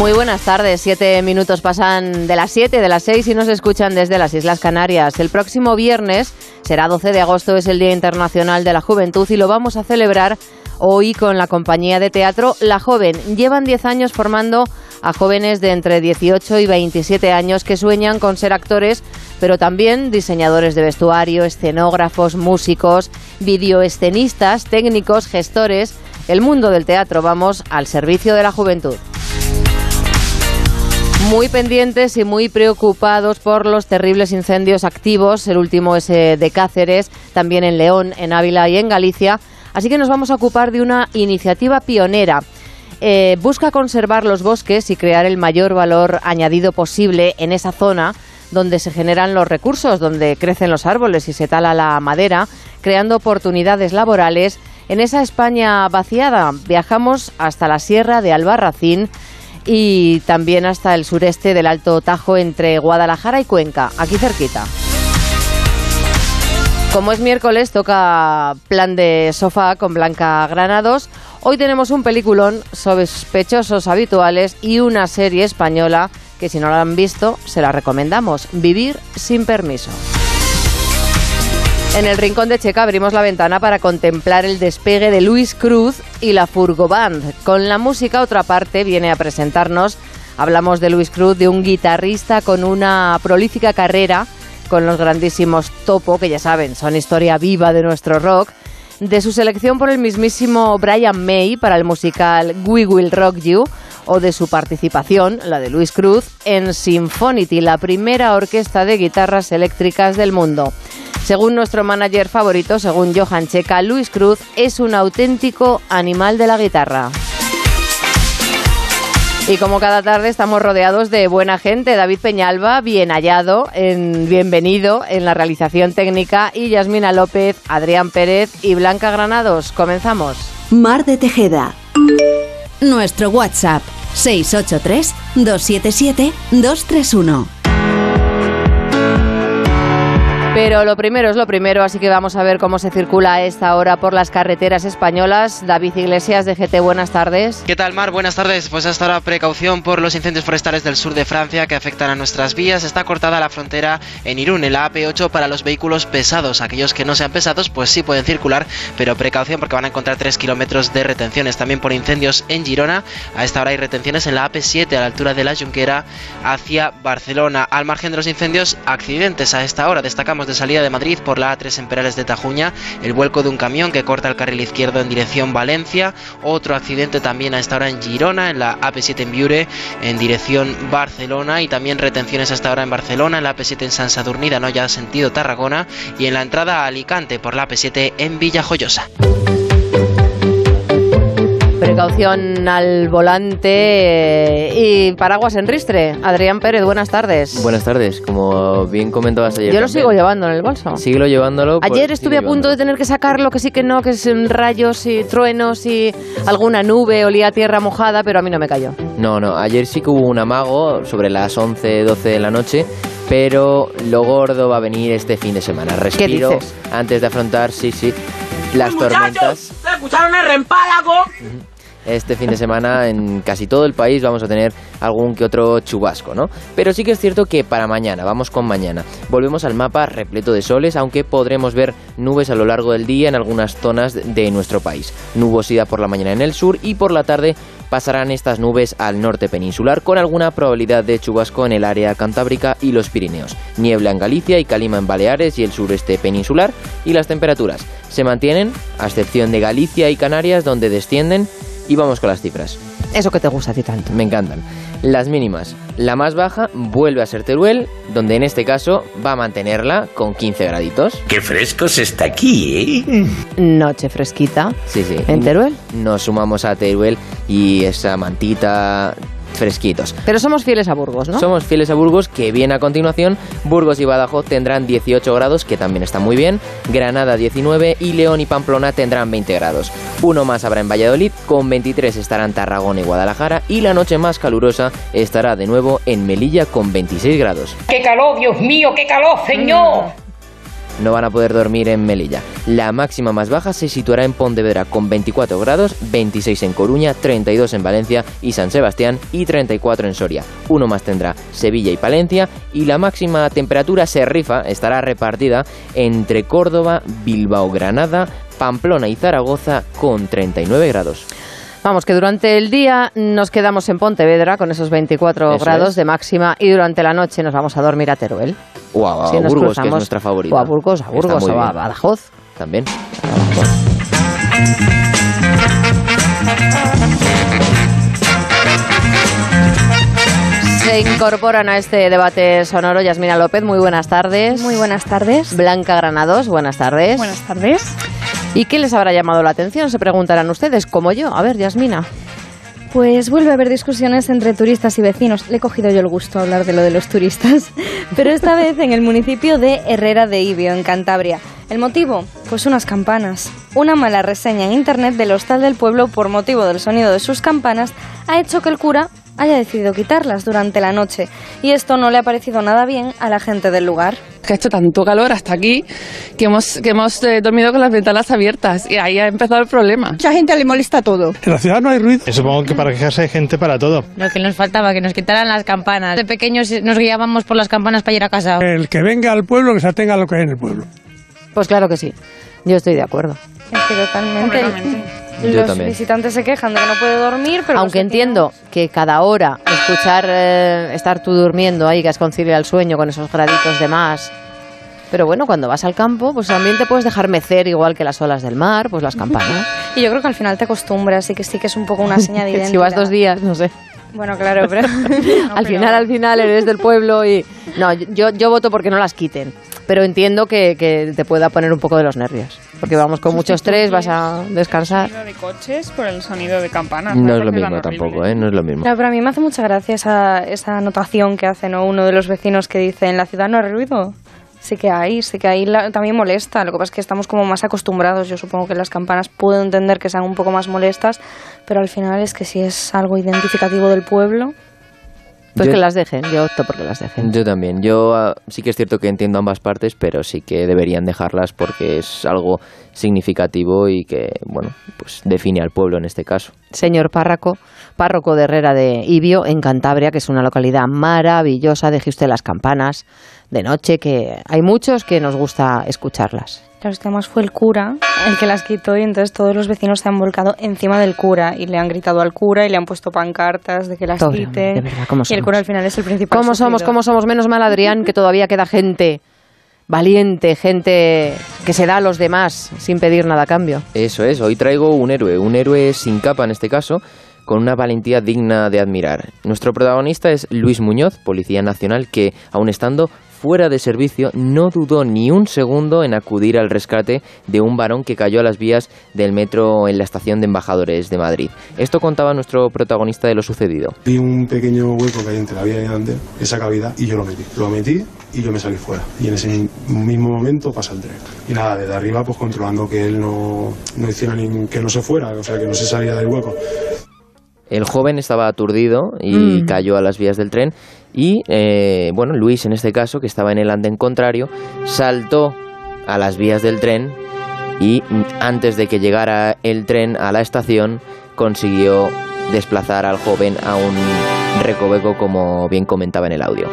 Muy buenas tardes, siete minutos pasan de las siete, de las seis y nos escuchan desde las Islas Canarias. El próximo viernes será 12 de agosto, es el Día Internacional de la Juventud y lo vamos a celebrar hoy con la compañía de teatro La Joven. Llevan 10 años formando a jóvenes de entre 18 y 27 años que sueñan con ser actores, pero también diseñadores de vestuario, escenógrafos, músicos, videoescenistas, técnicos, gestores. El mundo del teatro, vamos, al servicio de la juventud muy pendientes y muy preocupados por los terribles incendios activos, el último es de Cáceres, también en León, en Ávila y en Galicia. Así que nos vamos a ocupar de una iniciativa pionera. Eh, busca conservar los bosques y crear el mayor valor añadido posible en esa zona donde se generan los recursos, donde crecen los árboles y se tala la madera, creando oportunidades laborales. En esa España vaciada viajamos hasta la sierra de Albarracín y también hasta el sureste del Alto Tajo entre Guadalajara y Cuenca, aquí cerquita. Como es miércoles, toca plan de sofá con Blanca Granados. Hoy tenemos un peliculón sospechosos habituales y una serie española que si no la han visto, se la recomendamos, Vivir sin permiso. En el rincón de Checa abrimos la ventana para contemplar el despegue de Luis Cruz y la Furgo Band. Con la música, otra parte viene a presentarnos. Hablamos de Luis Cruz, de un guitarrista con una prolífica carrera con los grandísimos Topo, que ya saben, son historia viva de nuestro rock. De su selección por el mismísimo Brian May para el musical We Will Rock You o de su participación, la de Luis Cruz, en Symphonity, la primera orquesta de guitarras eléctricas del mundo. Según nuestro manager favorito, según Johan Checa, Luis Cruz es un auténtico animal de la guitarra. Y como cada tarde estamos rodeados de buena gente, David Peñalba, bien hallado, en, bienvenido en la realización técnica, y Yasmina López, Adrián Pérez y Blanca Granados. Comenzamos. Mar de Tejeda. Nuestro WhatsApp 683 277 231. Pero lo primero es lo primero, así que vamos a ver cómo se circula a esta hora por las carreteras españolas. David Iglesias de GT, buenas tardes. ¿Qué tal, Mar? Buenas tardes. Pues hasta ahora precaución por los incendios forestales del sur de Francia que afectan a nuestras vías. Está cortada la frontera en Irún, en la AP8 para los vehículos pesados. Aquellos que no sean pesados, pues sí pueden circular, pero precaución porque van a encontrar 3 kilómetros de retenciones. También por incendios en Girona. A esta hora hay retenciones en la AP7 a la altura de la Junquera hacia Barcelona. Al margen de los incendios, accidentes a esta hora. Destacamos de salida de Madrid por la A3 en Perales de Tajuña, el vuelco de un camión que corta el carril izquierdo en dirección Valencia, otro accidente también a esta hora en Girona, en la AP7 en Viure, en dirección Barcelona y también retenciones a esta hora en Barcelona, en la AP7 en San Sadurnida, no ya sentido Tarragona y en la entrada a Alicante por la AP7 en Villajoyosa. Precaución al volante eh, y paraguas en ristre. Adrián Pérez, buenas tardes. Buenas tardes, como bien comentabas ayer. Yo lo sigo llevando en el bolso. Síguelo llevándolo. Ayer estuve a punto de tener que sacarlo, que sí que no, que es rayos y truenos y alguna nube, olía a tierra mojada, pero a mí no me cayó. No, no, ayer sí que hubo un amago sobre las 11, 12 de la noche pero lo gordo va a venir este fin de semana. Respiro antes de afrontar, sí, sí, las tormentas. escucharon el rempálago? Este fin de semana en casi todo el país vamos a tener algún que otro chubasco, ¿no? Pero sí que es cierto que para mañana, vamos con mañana, volvemos al mapa repleto de soles, aunque podremos ver nubes a lo largo del día en algunas zonas de nuestro país. Nubosidad por la mañana en el sur y por la tarde pasarán estas nubes al norte peninsular con alguna probabilidad de chubasco en el área cantábrica y los Pirineos. Niebla en Galicia y calima en Baleares y el sureste peninsular y las temperaturas se mantienen, a excepción de Galicia y Canarias donde descienden y vamos con las cifras. Eso que te gusta a ti tanto. Me encantan. Las mínimas. La más baja vuelve a ser Teruel, donde en este caso va a mantenerla con 15 graditos. Qué fresco se está aquí, ¿eh? Noche fresquita. Sí, sí. ¿En Teruel? Nos sumamos a Teruel y esa mantita fresquitos. Pero somos fieles a Burgos, ¿no? Somos fieles a Burgos, que viene a continuación. Burgos y Badajoz tendrán 18 grados, que también está muy bien. Granada 19 y León y Pamplona tendrán 20 grados. Uno más habrá en Valladolid, con 23 estarán Tarragona y Guadalajara. Y la noche más calurosa estará de nuevo en Melilla con 26 grados. ¡Qué calor, Dios mío, qué calor, señor! No van a poder dormir en Melilla. La máxima más baja se situará en Pontevedra con 24 grados, 26 en Coruña, 32 en Valencia y San Sebastián y 34 en Soria. Uno más tendrá Sevilla y Palencia y la máxima temperatura se rifa, estará repartida entre Córdoba, Bilbao, Granada, Pamplona y Zaragoza con 39 grados. Vamos, que durante el día nos quedamos en Pontevedra con esos 24 Eso grados es. de máxima y durante la noche nos vamos a dormir a Teruel. O a, Si a nos Burgos, que es nuestra favorita. O a Burgos, a Burgos, o a. Badajoz. También. Se incorporan a este debate sonoro Yasmina López, muy buenas tardes. Muy buenas tardes. Blanca Granados, buenas tardes. Buenas tardes. ¿Y qué les habrá llamado la atención? Se preguntarán ustedes, como yo. A ver, Yasmina. Pues vuelve a haber discusiones entre turistas y vecinos. Le he cogido yo el gusto a hablar de lo de los turistas, pero esta vez en el municipio de Herrera de Ibio, en Cantabria. ¿El motivo? Pues unas campanas. Una mala reseña en internet del hostal del pueblo por motivo del sonido de sus campanas ha hecho que el cura haya decidido quitarlas durante la noche. Y esto no le ha parecido nada bien a la gente del lugar. que ha hecho tanto calor hasta aquí que hemos, que hemos eh, dormido con las ventanas abiertas y ahí ha empezado el problema. Mucha gente le molesta todo. En la ciudad no hay ruido. Supongo que para quejarse hay gente para todo. Lo que nos faltaba, que nos quitaran las campanas. De pequeños nos guiábamos por las campanas para ir a casa. El que venga al pueblo, que se atenga a lo que hay en el pueblo. Pues claro que sí. Yo estoy de acuerdo. Es que totalmente. Yo Los también. visitantes se quejan de que no puede dormir, pero Aunque vecinos- entiendo que cada hora escuchar eh, estar tú durmiendo ahí, que has conciliado el sueño con esos graditos de más. Pero bueno, cuando vas al campo, pues también te puedes dejar mecer igual que las olas del mar, pues las campanas. Y yo creo que al final te acostumbras y que sí que es un poco una seña de identidad. si vas dos días, no sé. Bueno, claro, pero... al final, al final eres del pueblo y... No, yo, yo voto porque no las quiten. Pero entiendo que, que te pueda poner un poco de los nervios. Porque vamos con mucho estrés, vas a descansar. de coches por el sonido de campanas. No es lo mismo tampoco, ¿eh? No es lo mismo. Claro, pero a mí me hace mucha gracia esa, esa anotación que hace ¿no? uno de los vecinos que dice, en la ciudad no hay ruido. Sí que hay, sí que hay, la- también molesta. Lo que pasa es que estamos como más acostumbrados. Yo supongo que las campanas puedo entender que sean un poco más molestas, pero al final es que si es algo identificativo del pueblo... Pues Yo- que las dejen, yo opto porque las dejen. Yo también. Yo ah, sí que es cierto que entiendo ambas partes, pero sí que deberían dejarlas porque es algo significativo y que, bueno, pues define al pueblo en este caso. Señor párroco, párroco de Herrera de Ibio, en Cantabria, que es una localidad maravillosa, deje usted las campanas de noche, que hay muchos que nos gusta escucharlas. Claro, es que además fue el cura el que las quitó y entonces todos los vecinos se han volcado encima del cura y le han gritado al cura y le han puesto pancartas de que las hombre, de verdad, ¿cómo y el somos? cura al final es el principal ¿Cómo somos, cómo somos? Menos mal, Adrián, que todavía queda gente valiente, gente que se da a los demás sin pedir nada a cambio. Eso es, hoy traigo un héroe, un héroe sin capa en este caso, con una valentía digna de admirar. Nuestro protagonista es Luis Muñoz, policía nacional, que, aun estando fuera de servicio, no dudó ni un segundo en acudir al rescate de un varón que cayó a las vías del metro en la estación de embajadores de Madrid. Esto contaba nuestro protagonista de lo sucedido. Vi un pequeño hueco que hay entre la vía y el andén, esa cavidad, y yo lo metí. Lo metí y yo me salí fuera. Y en ese mi- mismo momento pasa el tren. Y nada, desde arriba, pues controlando que él no, no hiciera ni que no se fuera, o sea, que no se salía del hueco. El joven estaba aturdido y Mm. cayó a las vías del tren y, eh, bueno, Luis en este caso, que estaba en el andén contrario, saltó a las vías del tren y mm, antes de que llegara el tren a la estación consiguió desplazar al joven a un recoveco como bien comentaba en el audio.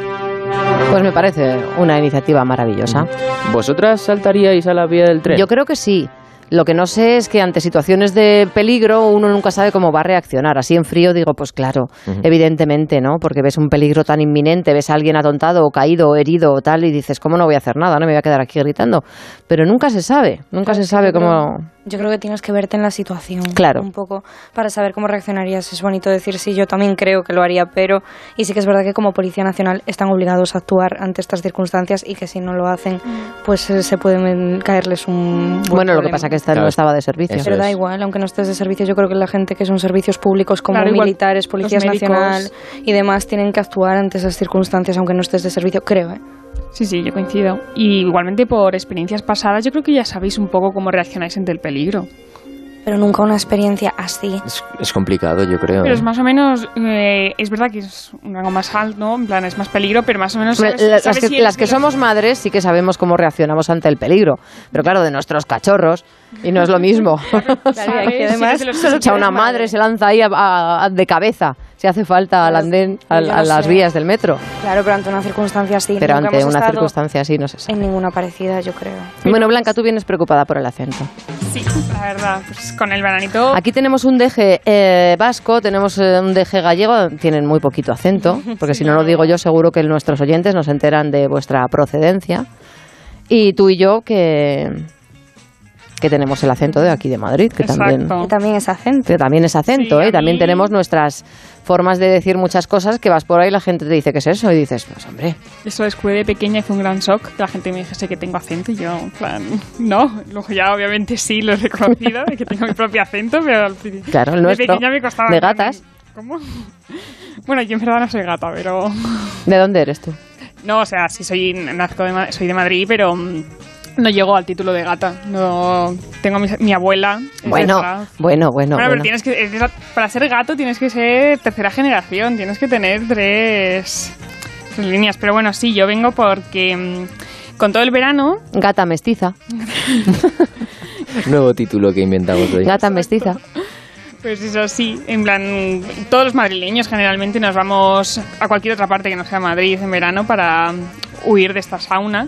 Pues me parece una iniciativa maravillosa. ¿Vosotras saltaríais a la vía del tren? Yo creo que sí. Lo que no sé es que ante situaciones de peligro uno nunca sabe cómo va a reaccionar. Así en frío digo, pues claro, evidentemente, ¿no? Porque ves un peligro tan inminente, ves a alguien atontado o caído o herido o tal y dices, ¿cómo no voy a hacer nada? No me voy a quedar aquí gritando. Pero nunca se sabe, nunca se sabe cómo... Yo creo que tienes que verte en la situación. Claro. Un poco para saber cómo reaccionarías. Es bonito decir sí, yo también creo que lo haría, pero. Y sí que es verdad que como Policía Nacional están obligados a actuar ante estas circunstancias y que si no lo hacen, pues eh, se puede men- caerles un. buen Bueno, lo que pasa es que esta no estaba de servicio. Pero da igual, aunque no estés de servicio, yo creo que la gente que son servicios públicos como Claro, igual militares, policías nacional y demás tienen que actuar ante esas circunstancias aunque no estés de servicio, creo, ¿eh? Sí, sí, yo coincido. Y igualmente por experiencias pasadas, yo creo que ya sabéis un poco cómo reaccionáis ante el peligro. Pero nunca una experiencia así. Es, es complicado, yo creo. Pero ¿eh? es más o menos, eh, es verdad que es un rango más alto, ¿no? En plan, es más peligro, pero más o menos... Sabes- la- sabes las que, si las que somos madres sí que sabemos cómo reaccionamos ante el peligro. Pero claro, de nuestros cachorros, y no es lo mismo. Claro, que además O sea, una madre se lanza ahí a- a- a- de cabeza, si hace falta al Pero andén, a, las sé. vías del metro. Claro, pero ante una circunstancia así. Pero ante una circunstancia así no se sabe. En ninguna parecida, yo creo. Bueno, Blanca, tú vienes preocupada por el acento. Sí, la verdad, pues con el veranito... Aquí tenemos un deje eh, vasco, tenemos eh, un deje gallego, tienen muy poquito acento, porque si no lo digo yo, seguro que nuestros oyentes nos enteran de vuestra procedencia. Y tú y yo, que, que tenemos el acento de aquí de Madrid, que también, Exacto. Y también es acento. que también es acento, Sí, ¿eh? También tenemos nuestras formas de decir muchas cosas que vas por ahí y la gente te dice, ¿qué es eso? Y dices, pues hombre, Eso descubrí de pequeña y fue un gran shock. Que la gente me dijese que tengo acento y yo, en plan, no. Luego ya obviamente sí lo he reconocido, de que tengo mi propio acento, pero al principio... claro, el de nuestro, pequeña me costaba. de gatas. ¿Cómo? Bueno, yo en verdad no soy gata, pero... ¿De dónde eres tú? No, o sea, sí soy, nazco de, Ma- soy de Madrid, pero mm, no llego al título de gata. No tengo mi, mi abuela. Bueno, bueno, bueno, Bueno, bueno. pero tienes que, es de la- para ser gato tienes que ser tercera generación, tienes que tener tres, tres líneas. Pero bueno, sí, yo vengo porque mm, con todo el verano, Gata mestiza, Nuevo título que inventamos hoy. gata mestiza. pues eso sí, en plan, todos los madrileños generalmente nos vamos a cualquier otra parte que no sea Madrid en verano para huir de esta sauna.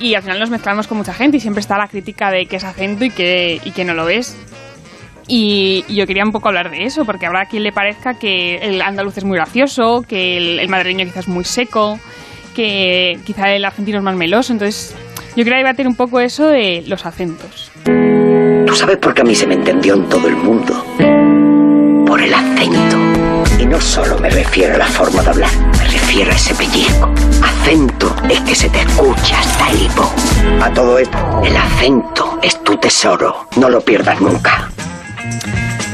Y al final nos mezclamos con mucha gente y siempre está la crítica de que es acento y que, y que no lo es. Y, y yo quería un poco hablar de eso, porque habrá quien le parezca que el andaluz es muy gracioso, que el, el madrileño quizás es muy seco, que quizá el argentino es más meloso. Entonces, yo quería debatir un poco eso de los acentos. ¿Tú sabes por qué a mí se me entendió en todo el mundo? Por el acento. Y no solo me refiero a la forma de hablar, refiero a ese pellizco. Acento es que se te escucha hasta el hipo. A todo esto, el acento es tu tesoro. No lo pierdas nunca.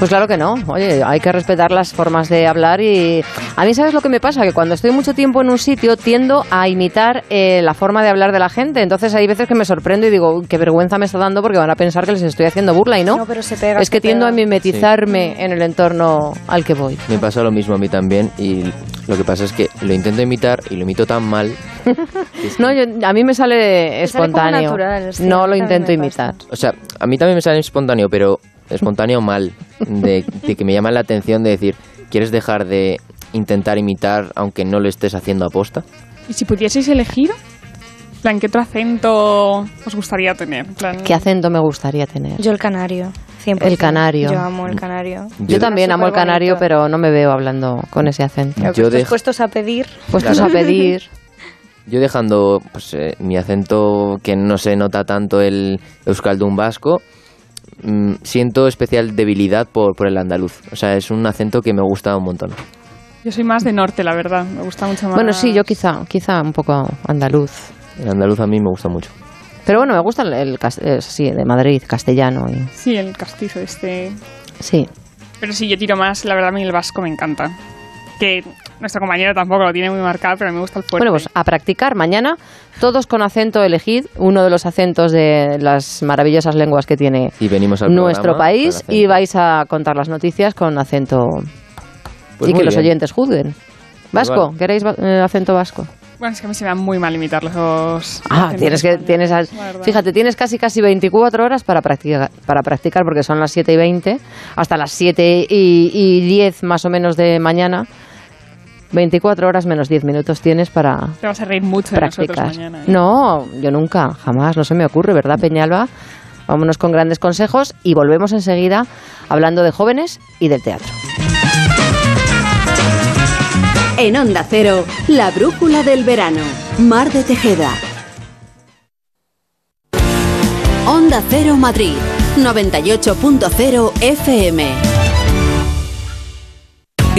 Pues claro que no. Oye, hay que respetar las formas de hablar y a mí sabes lo que me pasa que cuando estoy mucho tiempo en un sitio tiendo a imitar eh, la forma de hablar de la gente. Entonces hay veces que me sorprendo y digo "Uy, qué vergüenza me está dando porque van a pensar que les estoy haciendo burla y no. No, pero se pega. es que tiendo a mimetizarme en el entorno al que voy. Me pasa lo mismo a mí también y lo que pasa es que lo intento imitar y lo imito tan mal. No, yo- a mí me sale Te sale como espontáneo. natural, sí, no lo intento imitar. O sea, a mí también me sale espontáneo, pero espontáneo mal. De, de que me llama la atención de decir, ¿quieres dejar de intentar imitar aunque no lo estés haciendo aposta? Y si pudieseis elegir, en plan, ¿qué otro acento os gustaría tener? Plan, ¿Qué acento me gustaría tener? Yo el canario, 100%. El canario. Yo amo el canario. Yo, también amo el canario, pero no me veo hablando con ese acento. Yo estés dej- puestos a pedir. Puestos Claro. a pedir. Yo dejando pues, eh, mi acento que no se nota tanto el euskaldun vasco, mm, siento especial debilidad por, por el andaluz. O sea, es un acento que me gusta un montón. Yo soy más de norte, la verdad. Me gusta mucho más. Bueno, sí, yo quizá, quizá un poco andaluz. El andaluz a mí me gusta mucho. Pero bueno, me gusta el, el eh, sí, de Madrid, castellano. Y, Sí, el castizo este. sí. Pero sí, yo tiro más, la verdad, a mí el vasco me encanta. Que nuestro compañero tampoco lo tiene muy marcado, pero me gusta el fuerte. Bueno, pues a practicar mañana, todos con acento elegid, uno de los acentos de las maravillosas lenguas que tiene Y venimos al nuestro país y vais a contar las noticias con acento Pues y que los bien. oyentes juzguen. Vasco, vale. ¿queréis eh, acento vasco? Bueno, es que a mí se me da muy mal imitar los Ah, acentos tienes que, tienes, al- fíjate, tienes casi casi 24 horas para practicar, para practicar porque son las 7 y 20, hasta las 7 y, y 10 más o menos de mañana. 24 horas menos 10 minutos tienes para Te vas a reír mucho de practicar. mañana. ¿eh? No, yo nunca, jamás, no se me ocurre, ¿verdad, Peñalba? Vámonos con grandes consejos y volvemos enseguida hablando de jóvenes y del teatro. En Onda Cero, la brújula del verano. Mar de Tejeda. Onda Cero Madrid, 98.0 FM.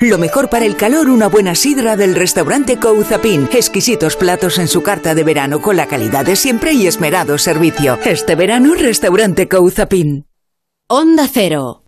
Lo mejor para el calor, una buena sidra del restaurante Couzapin. Exquisitos platos en su carta de verano con la calidad de siempre y esmerado servicio. Este verano, restaurante Couzapin. Onda Cero.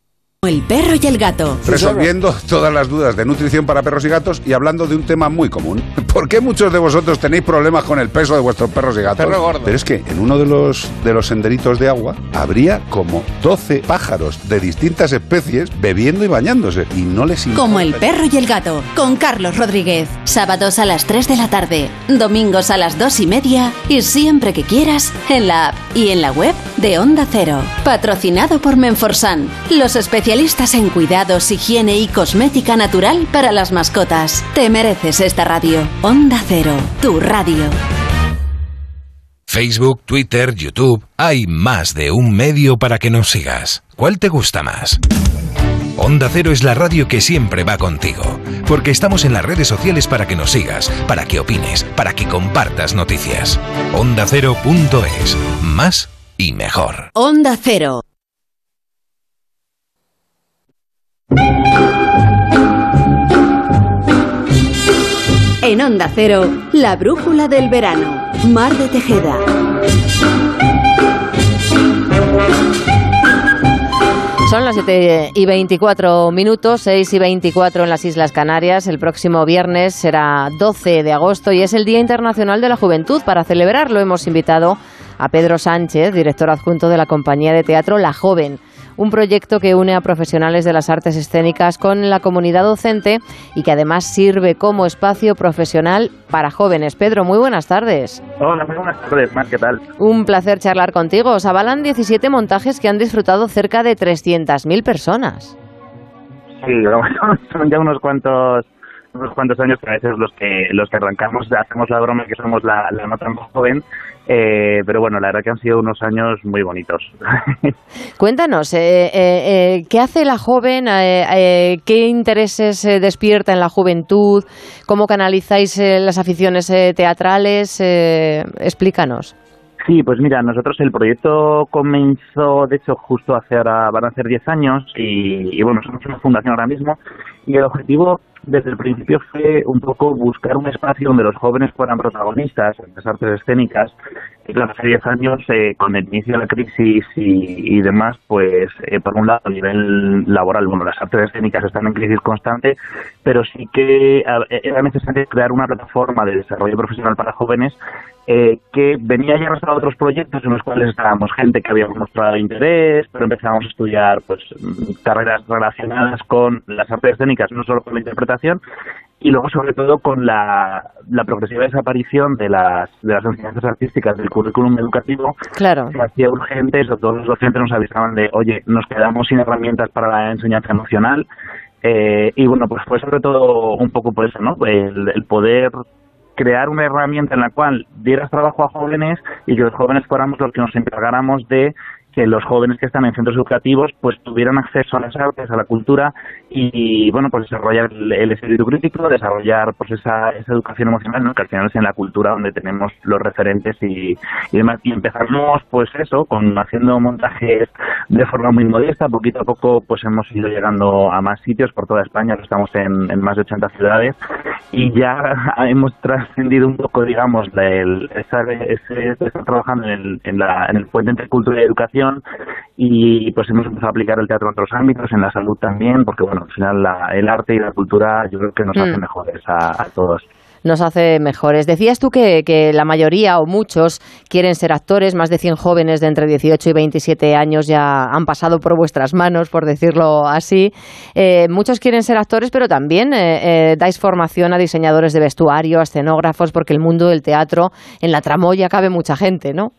El perro y el gato. Resolviendo todas las dudas de nutrición para perros y gatos y hablando de un tema muy común. ¿Por qué muchos de vosotros tenéis problemas con el peso de vuestros perros y gatos? Perro gordo. Pero es que en uno de los, de los senderitos de agua habría como 12 pájaros de distintas especies bebiendo y bañándose y no les importa. Como el perro y el gato, con Carlos Rodríguez. Sábados a las 3 de la tarde, domingos a las 2 y media y siempre que quieras en la app y en la web de Onda Cero. Patrocinado por Menforsan, los especialistas en cuidados, higiene y cosmética natural para las mascotas. Te mereces esta radio. Onda Cero, tu radio. Facebook, Twitter, YouTube. Hay más de un medio para que nos sigas. ¿Cuál te gusta más? Onda Cero es la radio que siempre va contigo, porque estamos en las redes sociales para que nos sigas, para que opines, para que compartas noticias. OndaCero.es. Más y mejor. Onda Cero. En Onda Cero, la brújula del verano. Mar de Tejeda. Son las 7 y 24 minutos, 6 y 24 en las Islas Canarias. El próximo viernes será 12 de agosto y es el Día Internacional de la Juventud. Para celebrarlo hemos invitado a Pedro Sánchez, director adjunto de la compañía de teatro La Joven un proyecto que une a profesionales de las artes escénicas con la comunidad docente y que además sirve como espacio profesional para jóvenes. Pedro, muy buenas tardes. Hola, muy buenas tardes, Mar, ¿qué tal? Un placer charlar contigo. Os avalan 17 montajes que han disfrutado cerca de 300.000 personas. Sí, son ya unos cuantos unos cuantos años que a veces los que los que arrancamos hacemos la broma que somos la, la nota más joven eh, pero bueno, la verdad que han sido unos años muy bonitos. Cuéntanos, eh, eh, ¿qué hace la joven? ¿Qué intereses despierta en la juventud? ¿Cómo canalizáis las aficiones teatrales? explícanos. Sí, pues mira, nosotros el proyecto comenzó, de hecho, justo hace ahora, van a ser 10 años y, y bueno, somos una fundación ahora mismo y el objetivo desde el principio fue un poco buscar un espacio donde los jóvenes fueran protagonistas en las artes escénicas. Y claro, hace 10 años, eh, con el inicio de la crisis y, y demás, pues eh, por un lado a nivel laboral, bueno, las artes escénicas están en crisis constante, pero sí que era necesario crear una plataforma de desarrollo profesional para jóvenes eh, que venía ya a otros proyectos en los cuales estábamos gente que había mostrado interés, pero empezábamos a estudiar pues carreras relacionadas con las artes escénicas, no solo con la interpretación, y luego sobre todo con la, la progresiva desaparición de las, de las enseñanzas artísticas del currículum educativo, claro. se hacía urgente, todos los docentes nos avisaban de, oye, nos quedamos sin herramientas para la enseñanza emocional, Eh, y bueno, pues fue sobre todo un poco por eso, ¿no? El, el poder crear una herramienta en la cual dieras trabajo a jóvenes y que los jóvenes fuéramos los que nos encargáramos de que los jóvenes que están en centros educativos pues tuvieran acceso a las artes, a la cultura y, bueno, pues desarrollar el, espíritu crítico, desarrollar pues esa, esa educación emocional, ¿no? que al final es en la cultura donde tenemos los referentes y, y demás. Y empezamos pues eso, con haciendo montajes de forma muy modesta, poquito a poco pues hemos ido llegando a más sitios por toda España, estamos en, más de 80 ciudades y ya hemos trascendido un poco, digamos, el, ese, estar trabajando en el, en, la, en el puente entre cultura y educación y pues hemos empezado a aplicar el teatro en otros ámbitos, en la salud también, porque bueno, al final la, el arte y la cultura yo creo que nos hace Mm. mejores a, a todos. nos hace mejores. Decías tú que, que la mayoría o muchos quieren ser actores, más de 100 jóvenes de entre 18 y 27 años ya han pasado por vuestras manos, por decirlo así. Eh, muchos quieren ser actores, pero también eh, eh, dais formación a diseñadores de vestuario, a escenógrafos, porque el mundo del teatro, en la tramoya cabe mucha gente, ¿no?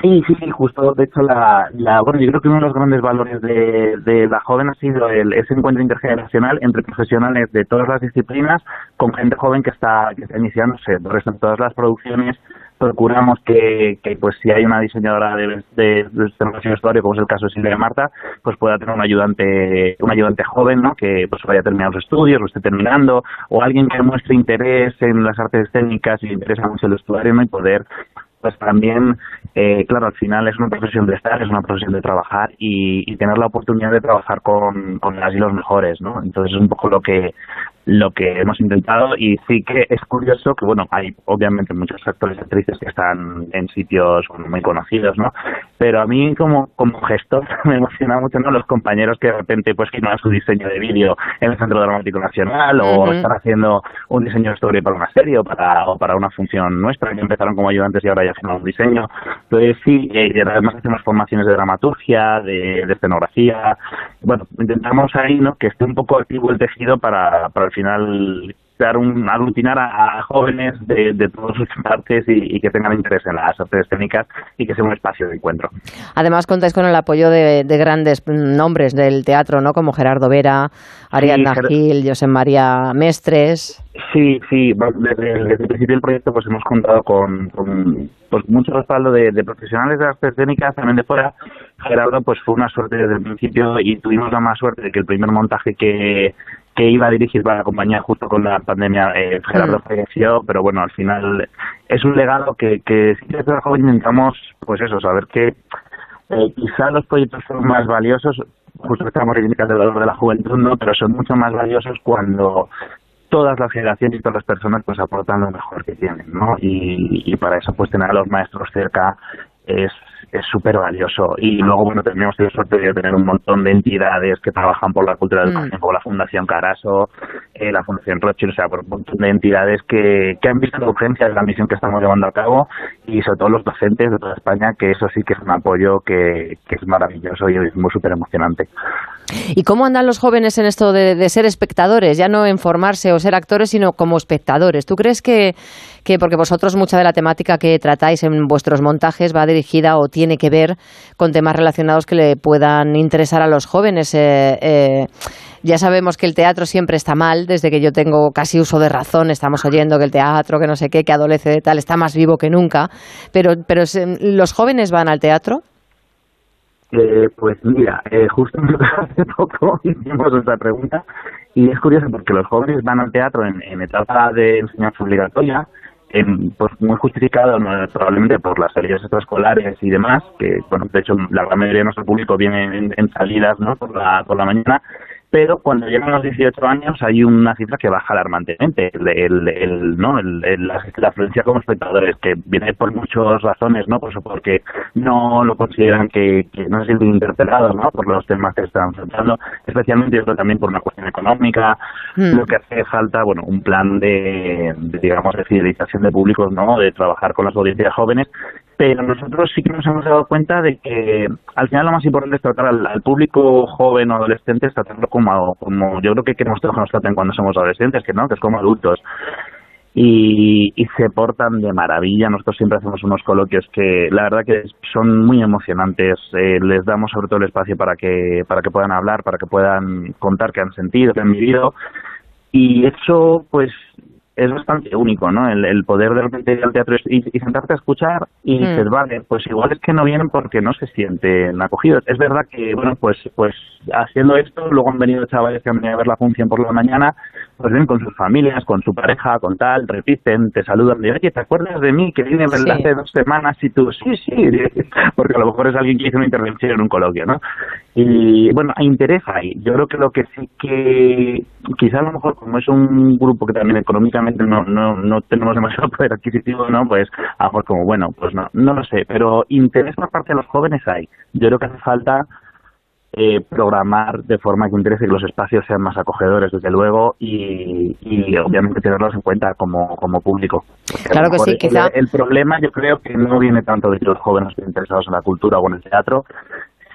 Sí, sí, justo. De hecho, la, la, bueno, yo creo que uno de los grandes valores de, la joven ha sido el, ese encuentro intergeneracional entre profesionales de todas las disciplinas con gente joven que está, que está iniciándose. Por eso, en todas las producciones procuramos que, pues si hay una diseñadora de, de, vestuario, como es el caso de Silvia Marta, pues pueda tener un ayudante, un ayudante joven, ¿no? Que pues vaya a terminar los estudios, lo esté terminando, o alguien que muestre interés en las artes escénicas y le interesa mucho el vestuario, ¿no? Y poder pues también, eh, claro, al final es una profesión de estar, es una profesión de trabajar y, y tener la oportunidad de trabajar con, con las y los mejores, ¿no? Entonces es un poco lo que lo que hemos intentado y sí que es curioso que, bueno, hay obviamente muchos actores y actrices que están en sitios muy conocidos, ¿no? Pero a mí como, como gestor me emociona mucho, ¿no? Los compañeros que de repente pues firman su diseño de vídeo en el Centro Dramático Nacional o están haciendo un diseño de historia para una serie o para, o para una función nuestra que empezaron como ayudantes y ahora ya firman un diseño. Entonces sí, eh, y además hacemos formaciones de dramaturgia, de, de escenografía. Bueno, intentamos ahí, ¿no? Que esté un poco activo el tejido para, para al final dar un, aglutinar a, a jóvenes de, de todas sus partes y, y que tengan interés en las artes escénicas y que sea un espacio de encuentro. Además contáis con el apoyo de, de grandes nombres del teatro, ¿no? Como Gerardo Vera, Ariadna Ger- Gil, José María Mestres. Sí, sí, desde, el- desde el principio del proyecto pues hemos contado con, con, pues mucho respaldo de, de profesionales de artes escénicas también de fuera. Gerardo pues fue una suerte desde el principio y tuvimos la más suerte de que el primer montaje que, que iba a dirigir para la compañía justo con la pandemia eh, Gerardo Mm. falleció, pero bueno, al final es un legado que, que que desde joven intentamos pues eso, saber que eh, quizá los proyectos son más valiosos, justo estamos reivindicando el valor de la juventud, ¿no? pero son mucho más valiosos cuando todas las generaciones y todas las personas pues aportan lo mejor que tienen, ¿no? Y, y para eso pues tener a los maestros cerca es es súper valioso y luego bueno tenemos la suerte de tener un montón de entidades que trabajan por la cultura de la Mm. educación como la Fundación Caraso, eh, la Fundación Rothschild, o sea por un montón de entidades que, que han visto la urgencia de la misión que estamos llevando a cabo y sobre todo los docentes de toda España que eso sí que es un apoyo que, que es maravilloso y es muy súper emocionante. ¿Y cómo andan los jóvenes en esto de, de ser espectadores? Ya no en formarse o ser actores, sino como espectadores. ¿Tú crees que, que, porque vosotros mucha de la temática que tratáis en vuestros montajes va dirigida o tiene que ver con temas relacionados que le puedan interesar a los jóvenes? Eh, eh, ya sabemos que el teatro siempre está mal, desde que yo tengo casi uso de razón, estamos oyendo que el teatro, que no sé qué, que adolece de tal, está más vivo que nunca, pero, pero se- ¿los jóvenes van al teatro? Eh, pues mira, eh, justo hace poco hicimos esta pregunta y es curioso porque los jóvenes van al teatro en etapa de enseñanza obligatoria, en, pues muy justificado ¿no? probablemente por las salidas extraescolares y demás, que bueno, de hecho la gran mayoría de nuestro público viene en, en salidas ¿no? por, la, por la mañana, pero cuando llegan los 18 años hay una cifra que baja alarmantemente, el, el, el, ¿no? el, la, la afluencia como espectadores, que viene por muchas razones, ¿no? Pues porque no lo consideran que, que no se sienten interpelados, ¿no? Por los temas que están enfrentando, especialmente yo creo también por una cuestión económica, Mm. lo que hace falta, bueno, un plan de, de, digamos, de fidelización de públicos, ¿no? De trabajar con las audiencias jóvenes, pero nosotros sí que nos hemos dado cuenta de que al final lo más importante es tratar al, público joven o adolescente, es tratarlo como, como yo creo que queremos que nos traten cuando somos adolescentes, que no, que es como adultos. y, y se portan de maravilla. Nosotros siempre hacemos unos coloquios que la verdad que son muy emocionantes. Eh, les damos sobre todo el espacio para que, para que puedan hablar, para que puedan contar qué han sentido, qué han vivido. Y eso, pues, es bastante único, ¿no? El, el poder de repente ir al teatro y, y sentarte a escuchar y Mm. dices, vale, pues igual es que no vienen porque no se sienten acogidos. Es verdad que, bueno, pues, pues haciendo esto, luego han venido chavales que han venido a ver la función por la mañana, pues ven con sus familias, con su pareja, con tal, repiten, te saludan de, oye, ¿te acuerdas de mí que vine Sí. hace dos semanas? Y tú, sí, sí, porque a lo mejor es alguien que hizo una intervención en un coloquio, ¿no? Y bueno, hay interés ahí. Yo creo que lo que sí que quizá a lo mejor como es un grupo que también económicamente no, no, no tenemos demasiado poder adquisitivo, ¿no? Pues a lo mejor como, bueno, pues no, no lo sé, pero interés por parte de los jóvenes hay. Yo creo que hace falta eh, programar de forma que interese que los espacios sean más acogedores, desde luego, y, y obviamente tenerlos en cuenta como, como público. Porque Claro que sí, el- quizá- El, problema yo creo que no viene tanto de que los jóvenes estén interesados en la cultura o en el teatro,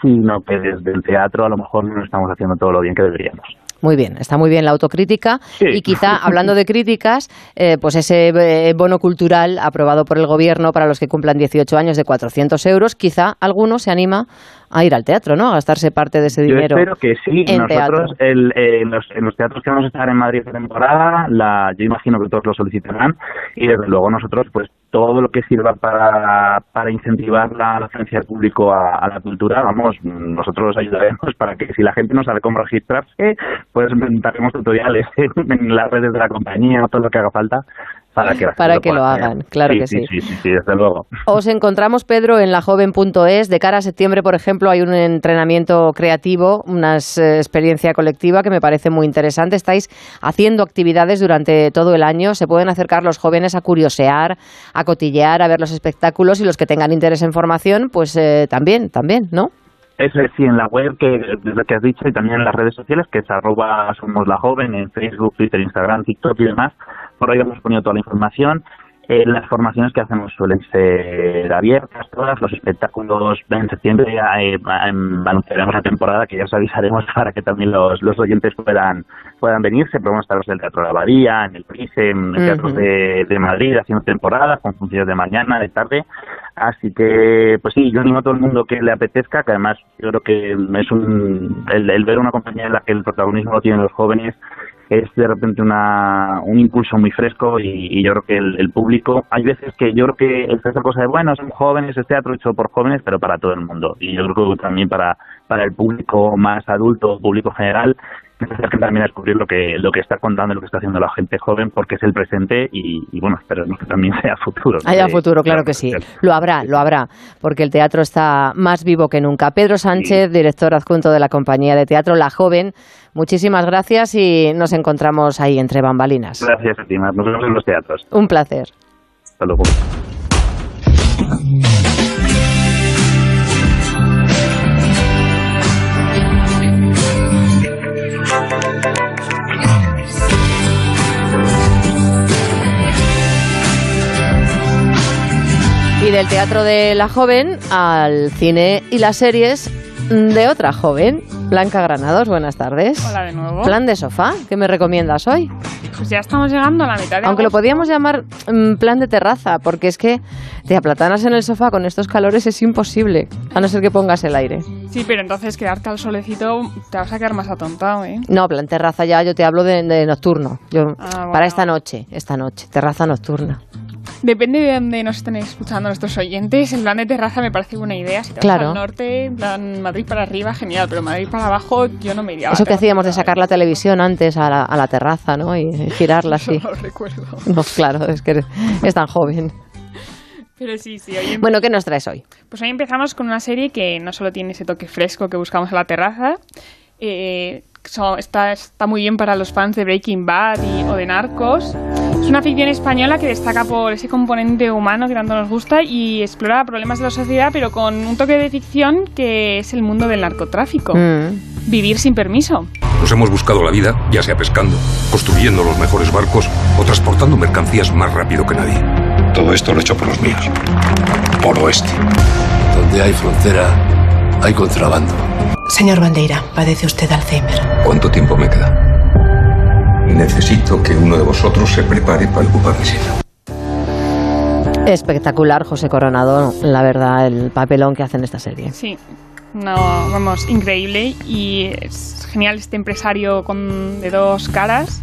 sino que desde el teatro a lo mejor no estamos haciendo todo lo bien que deberíamos. Muy bien, está muy bien la autocrítica y quizá hablando de críticas, eh, pues ese eh, bono cultural aprobado por el gobierno para los que cumplan 18 años de 400 euros, quizá alguno se anima a ir al teatro, ¿no? A gastarse parte de ese Yo dinero. espero que sí. en. Nosotros, el, eh, en, los, en los teatros que vamos a estar en Madrid esta temporada, la, yo imagino que todos lo solicitarán y desde luego nosotros, pues todo lo que sirva para, para incentivar la, la del público a, la cultura, vamos, nosotros ayudaremos para que si la gente no sabe cómo registrarse, pues inventaremos tutoriales en las redes de la compañía, todo lo que haga falta para que, Para que lo hagan, claro Sí, que sí. Sí, sí, sí, desde luego. Os encontramos, Pedro, en lajoven.es. De cara a septiembre, por ejemplo, hay un entrenamiento creativo, una eh, experiencia colectiva que me parece muy interesante. Estáis haciendo actividades durante todo el año. Se pueden acercar los jóvenes a curiosear, a cotillear, a ver los espectáculos y los que tengan interés en formación, pues eh, también, también, ¿no? Eso es, sí, en la web que, desde que has dicho y también en las redes sociales, que es arroba somos la joven, en Facebook, Twitter, Instagram, TikTok y demás. Por ahí hemos ponido toda la información. Eh, las formaciones que hacemos suelen ser abiertas todas, los espectáculos en septiembre eh, em, anunciaremos la temporada que ya os avisaremos para que también los, los oyentes puedan puedan venirse, pero vamos a estar en el Teatro de la Abadía, en el Prise, en el Teatro de, de Madrid haciendo temporadas con funciones de mañana, de tarde, así que pues sí, yo animo a todo el mundo que le apetezca, que además yo creo que es un el, el ver una compañía en la que el protagonismo lo tienen los jóvenes es de repente una, un impulso muy fresco y, y yo creo que el, el público, hay veces que yo creo que esta cosa de, bueno, son jóvenes, es teatro hecho por jóvenes, pero para todo el mundo. Y yo creo que también para, para el público más adulto, público general, que también a descubrir lo que, lo que está contando, lo que está haciendo la gente joven, porque es el presente y, y bueno, esperemos que también sea futuro. ¿no? Haya futuro, claro que sí. Lo habrá, lo habrá, porque el teatro está más vivo que nunca. Pedro Sánchez, director adjunto de la compañía de teatro La Joven, muchísimas gracias y nos encontramos ahí entre bambalinas. Gracias a ti. Nos vemos en los teatros. Un placer. Hasta luego. Del teatro de la joven al cine y las series de otra joven, Blanca Granados. Buenas tardes. Hola de nuevo. Plan de sofá, ¿qué me recomiendas hoy? Pues ya estamos llegando a la mitad de Aunque lo podíamos llamar mm, plan de terraza, porque es que te aplatanas en el sofá con estos calores es imposible, a no ser que pongas el aire. Sí, pero entonces quedarte al solecito te vas a quedar más atontado, ¿eh? No, plan terraza ya, yo te hablo de, de nocturno. Yo, Ah, bueno. Para esta noche, esta noche, terraza nocturna. Depende de dónde nos estén escuchando nuestros oyentes. El plan de terraza me parece buena idea. Si te Claro. vas al norte, en plan Madrid para arriba, genial. Pero Madrid para abajo, yo no me iría. a Eso que hacíamos de sacar la televisión antes a la, a la terraza, ¿no? Y girarla así. No lo recuerdo. No, claro, es que eres- es tan joven. Pero sí, sí. Hoy Bueno, ¿qué nos traes hoy? Pues hoy empezamos con una serie que no solo tiene ese toque fresco que buscamos en la terraza, eh, so- está, está muy bien para los fans de Breaking Bad y- o de Narcos. Es una ficción española que destaca por ese componente humano que tanto nos gusta y explora problemas de la sociedad, pero con un toque de ficción que es el mundo del narcotráfico. Mm. Vivir sin permiso. Nos hemos buscado la vida, ya sea pescando, construyendo los mejores barcos o transportando mercancías más rápido que nadie. Todo esto lo he hecho por los míos. Por oeste. Donde hay frontera, hay contrabando. Señor Bandeira, padece usted Alzheimer. ¿Cuánto tiempo me queda? Necesito que uno de vosotros se prepare para ocupar mi sitio. Espectacular, José Coronado, la verdad, el papelón que hace en esta serie. Sí, no, vamos, increíble y es genial este empresario con, de dos caras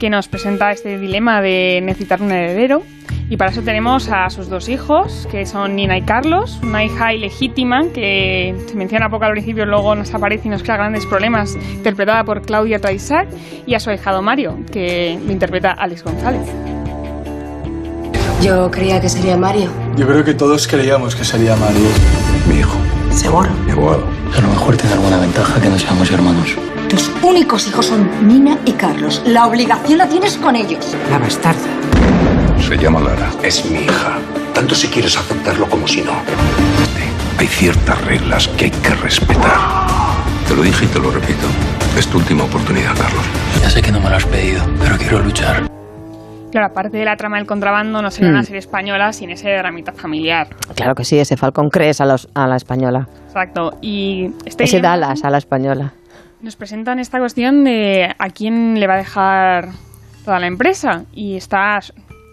que nos presenta este dilema de necesitar un heredero y para eso tenemos a sus dos hijos, que son Nina y Carlos, una hija ilegítima que se menciona poco al principio, luego nos aparece y nos crea grandes problemas, interpretada por Claudia Taisac, y a su ahijado Mario, que lo interpreta Alex González. Yo creía que sería Mario. Yo creo que todos creíamos que sería Mario. Mi hijo. ¿Seguro? Abogado. A lo mejor tiene alguna ventaja que no seamos hermanos. Tus únicos hijos son Nina y Carlos. La obligación la tienes con ellos. La bastarda. Se llama Lara. Es mi hija. Tanto si quieres aceptarlo como si no. Hay ciertas reglas que hay que respetar. Te lo dije y te lo repito. Es tu última oportunidad, Carlos. Ya sé que no me lo has pedido, pero quiero luchar. Claro, aparte de la trama del contrabando, no sería Hmm. una serie española sin ese dramita familiar. Claro que sí, ese Falcon Crest a, los- a la española. Exacto. Y este ese Dallas a la española. Nos presentan esta cuestión de a quién le va a dejar toda la empresa. Y está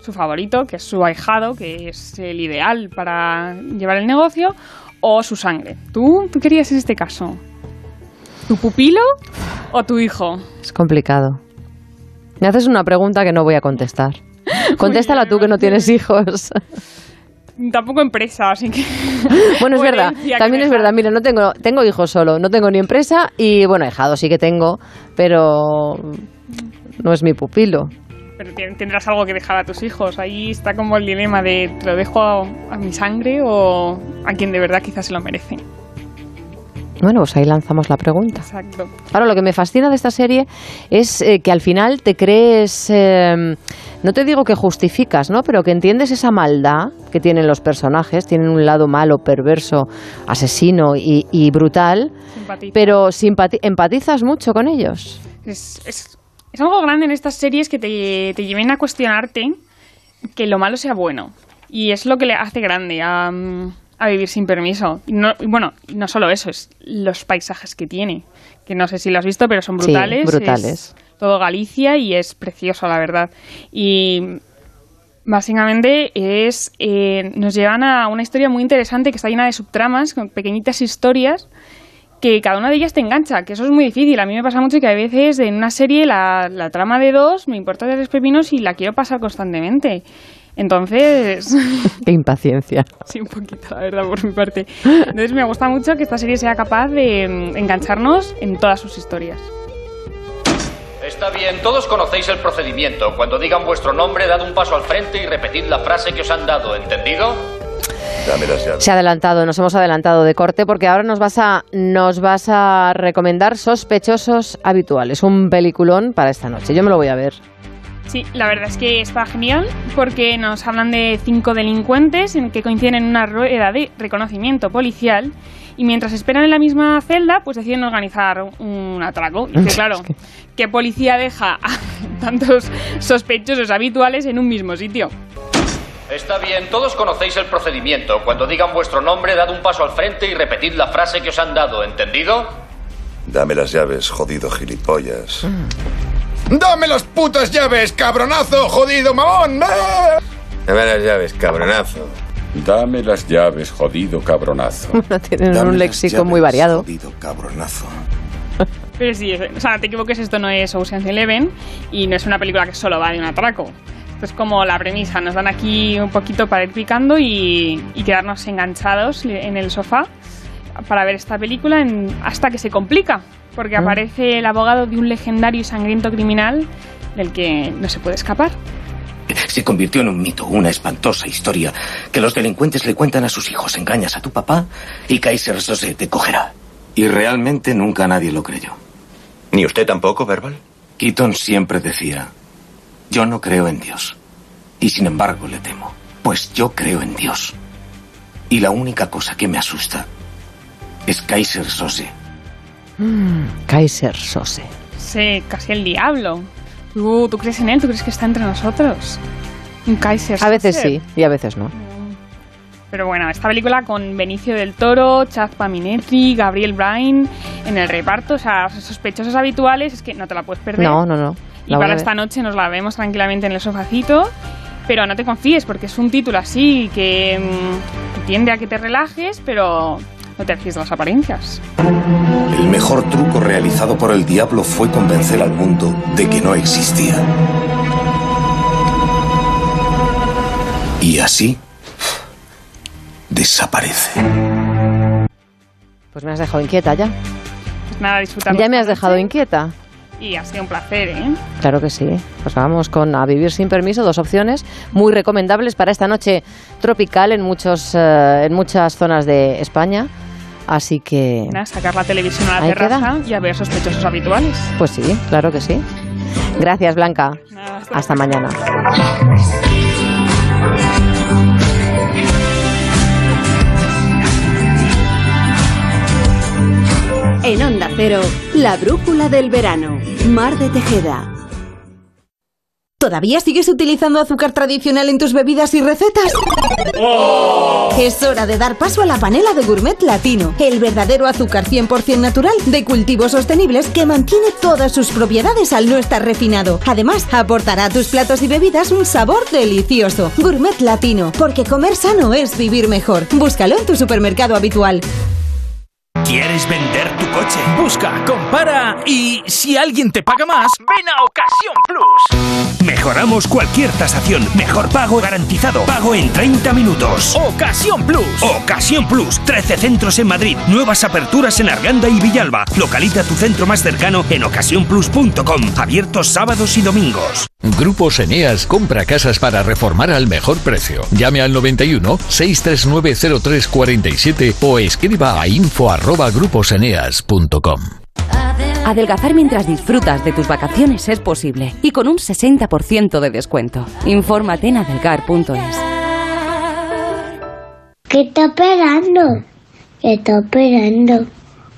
su favorito, que es su ahijado, que es el ideal para llevar el negocio, o su sangre. ¿Tú, tú querías en este caso? ¿Tu pupilo o tu hijo? Es complicado. Me haces una pregunta que no voy a contestar. Contéstala tú que no tienes hijos. Tampoco empresa, así que... Bueno, es verdad. También es verdad. Mira, no tengo, tengo hijos solo. No tengo ni empresa y, bueno, hijado sí que tengo, pero no es mi pupilo. Pero tendrás algo que dejar a tus hijos. Ahí está como el dilema de ¿te lo dejo a, a mi sangre o a quien de verdad quizás se lo merece? Bueno, pues ahí lanzamos la pregunta. Exacto. Ahora, lo que me fascina de esta serie es eh, que al final te crees, eh, no te digo que justificas, ¿no? Pero que entiendes esa maldad que tienen los personajes, tienen un lado malo, perverso, asesino y, y brutal, Simpatiza. pero empatizas mucho con ellos. Es, es- es algo grande en estas series que te, te lleven a cuestionarte que lo malo sea bueno. Y es lo que le hace grande a, mm, a vivir sin permiso. Y, no, y bueno, y no solo eso, es los paisajes que tiene. Que no sé si lo has visto, pero son Sí, brutales. brutales. Es todo Galicia y es precioso, la verdad. Y básicamente es eh, nos llevan a una historia muy interesante que está llena de subtramas, con pequeñitas historias que cada una de ellas te engancha, que eso es muy difícil. A mí me pasa mucho que a veces en una serie la, la trama de dos me importa de tres pepinos y la quiero pasar constantemente. Entonces, Qué impaciencia. sí, un poquito, la verdad, por mi parte. Entonces me gusta mucho que esta serie sea capaz de mm, engancharnos en todas sus historias. Está bien, todos conocéis el procedimiento. Cuando digan vuestro nombre, dad un paso al frente y repetid la frase que os han dado, ¿entendido? Se ha adelantado, nos hemos adelantado de corte porque ahora nos vas a nos vas a recomendar Sospechosos habituales, un peliculón para esta noche. Yo me lo voy a ver. Sí, la verdad es que está genial porque nos hablan de cinco delincuentes en que coinciden en una rueda de reconocimiento policial y mientras esperan en la misma celda, pues deciden organizar un atraco. Y que claro, ¿qué policía deja a tantos sospechosos habituales en un mismo sitio? Está bien, todos conocéis el procedimiento. Cuando digan vuestro nombre, dad un paso al frente y repetid la frase que os han dado, ¿entendido? Dame las llaves, jodido gilipollas. ¡Dame las putas llaves, cabronazo, jodido mamón! ¡Ah! Dame las llaves, cabronazo. Dame las llaves, jodido cabronazo. Tienen Dame un léxico llaves, muy variado. Jodido cabronazo. Pero sí, o sea, te equivoques, esto no es Ocean's Eleven y no es una película que solo va de un atraco. Esto es como la premisa, nos dan aquí un poquito para ir picando y, y quedarnos enganchados en el sofá para ver esta película en- hasta que se complica, porque Mm. aparece el abogado de un legendario y sangriento criminal del que no se puede escapar. Se convirtió en un mito, una espantosa historia que los delincuentes le cuentan a sus hijos. Engañas a tu papá y Kaiser Sose te cogerá. Y realmente nunca nadie lo creyó. ¿Ni usted tampoco, Verbal? Keaton siempre decía, yo no creo en Dios. Y sin embargo le temo, pues yo creo en Dios. Y la única cosa que me asusta es Kaiser Sose. Mm, Kaiser Sose. Sí, casi el diablo. ¿Tú, tú crees en él? ¿Tú crees que está entre nosotros? Un Kaiser. A veces Sose. sí y a veces no. Pero bueno, esta película con Benicio del Toro, Chaz Paminetri, Gabriel Bryan, en el reparto, o sea, sospechosos habituales, es que no te la puedes perder. No, no, no. Y para esta noche nos la vemos tranquilamente en el sofacito. Pero no te confíes, porque es un título así que, mm, que tiende a que te relajes, pero no te fíes las apariencias. El mejor truco realizado por el diablo fue convencer al mundo de que no existía. Y así desaparece. Pues me has dejado inquieta ya. Pues nada, disfrutamos. Ya me has dejado inquieta. Y ha sido un placer, ¿eh? Claro que sí. Pues vamos con A Vivir sin Permiso, dos opciones muy recomendables para esta noche tropical en, muchos, eh, en muchas zonas de España. Así que... Nada, sacar la televisión a la terraza y a ver sospechosos habituales. Pues sí, claro que sí. Gracias, Blanca. Hasta mañana. En Onda Cero, la brújula del verano. Mar de Tejeda. ¿Todavía sigues utilizando azúcar tradicional en tus bebidas y recetas? Es hora de dar paso a la panela de gourmet latino, el verdadero azúcar 100% natural de cultivos sostenibles que mantiene todas sus propiedades al no estar refinado. Además, aportará a tus platos y bebidas un sabor delicioso. Gourmet latino, porque comer sano es vivir mejor. Búscalo en tu supermercado habitual. ¿Quieres vender tu coche? Busca, compara y si alguien te paga más, ven a Ocasión Plus. Mejoramos cualquier tasación. Mejor pago garantizado. Pago en 30 minutos. Ocasión Plus. Ocasión Plus. 13 centros en Madrid. Nuevas aperturas en Arganda y Villalba. Localiza tu centro más cercano en ocasiónplus.com. Abiertos sábados y domingos. Grupos Eneas compra casas para reformar al mejor precio. Llame al 91 639 0347 o escriba a info arroba gruposeneas.com. Adelgazar mientras disfrutas de tus vacaciones es posible y con un 60% de descuento. Infórmate en adelgar.es. ¿Qué está esperando? ¿Qué está esperando?